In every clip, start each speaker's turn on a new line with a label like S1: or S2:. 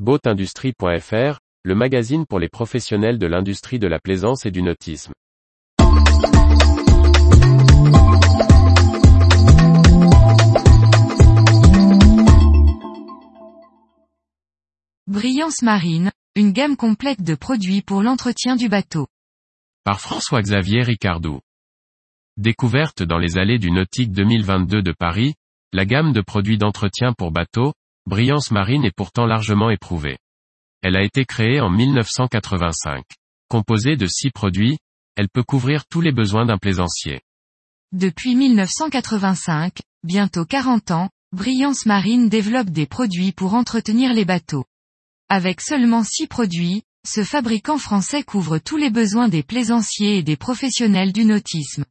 S1: Boatindustrie.fr, le magazine pour les professionnels de l'industrie de la plaisance et du nautisme.
S2: Brillance marine, une gamme complète de produits pour l'entretien du bateau.
S1: Par François-Xavier Ricardou. Découverte dans les allées du Nautique 2022 de Paris, la gamme de produits d'entretien pour bateaux, Brillance Marine est pourtant largement éprouvée. Elle a été créée en 1985. Composée de six produits, elle peut couvrir tous les besoins d'un plaisancier.
S2: Depuis 1985, bientôt 40 ans, Brillance Marine développe des produits pour entretenir les bateaux. Avec seulement six produits, ce fabricant français couvre tous les besoins des plaisanciers et des professionnels du nautisme.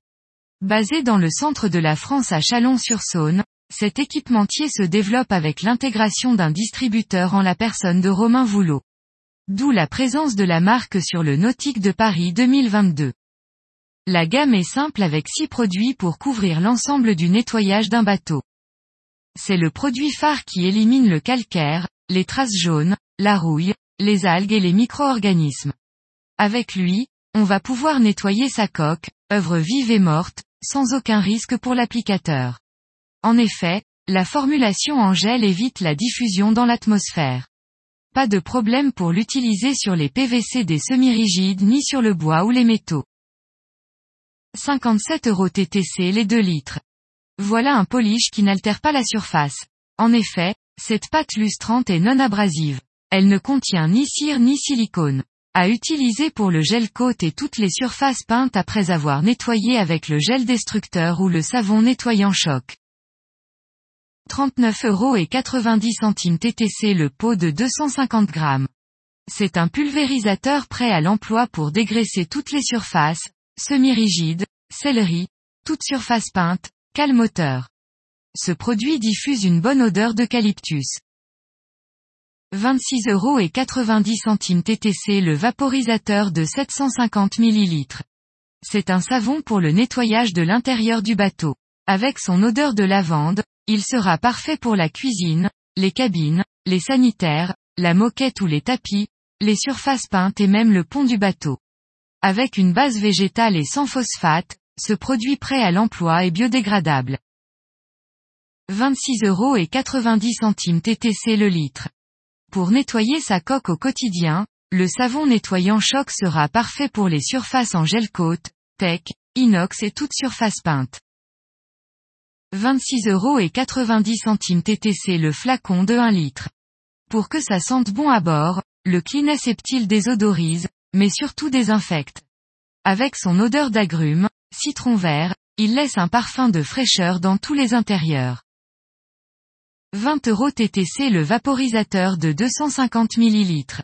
S2: Basé dans le centre de la France à Chalon-sur-Saône, cet équipementier se développe avec l'intégration d'un distributeur en la personne de Romain Voulot. D'où la présence de la marque sur le Nautique de Paris 2022. La gamme est simple avec six produits pour couvrir l'ensemble du nettoyage d'un bateau. C'est le produit phare qui élimine le calcaire, les traces jaunes, la rouille, les algues et les micro-organismes. Avec lui, on va pouvoir nettoyer sa coque, œuvre vive et morte, sans aucun risque pour l'applicateur. En effet, la formulation en gel évite la diffusion dans l'atmosphère. Pas de problème pour l'utiliser sur les PVC des semi-rigides ni sur le bois ou les métaux. 57 euros TTC les 2 litres. Voilà un polish qui n'altère pas la surface. En effet, cette pâte lustrante est non abrasive. Elle ne contient ni cire ni silicone à utiliser pour le gel côte et toutes les surfaces peintes après avoir nettoyé avec le gel destructeur ou le savon nettoyant choc. 39 euros et 90 centimes TTC le pot de 250 grammes. C'est un pulvérisateur prêt à l'emploi pour dégraisser toutes les surfaces, semi-rigides, céleri, toute surface peinte, calmoteur. Ce produit diffuse une bonne odeur d'eucalyptus. 26 euros et 90 centimes TTC le vaporisateur de 750 ml. C'est un savon pour le nettoyage de l'intérieur du bateau. Avec son odeur de lavande, il sera parfait pour la cuisine, les cabines, les sanitaires, la moquette ou les tapis, les surfaces peintes et même le pont du bateau. Avec une base végétale et sans phosphate, ce produit prêt à l'emploi est biodégradable. 26 euros et 90 centimes TTC le litre. Pour nettoyer sa coque au quotidien, le savon nettoyant choc sera parfait pour les surfaces en gel coat, tech, inox et toute surface peinte. 26 euros et 90 centimes TTC le flacon de 1 litre. Pour que ça sente bon à bord, le Clean désodorise, mais surtout désinfecte. Avec son odeur d'agrumes, citron vert, il laisse un parfum de fraîcheur dans tous les intérieurs. 20 euros TTC le vaporisateur de 250 ml.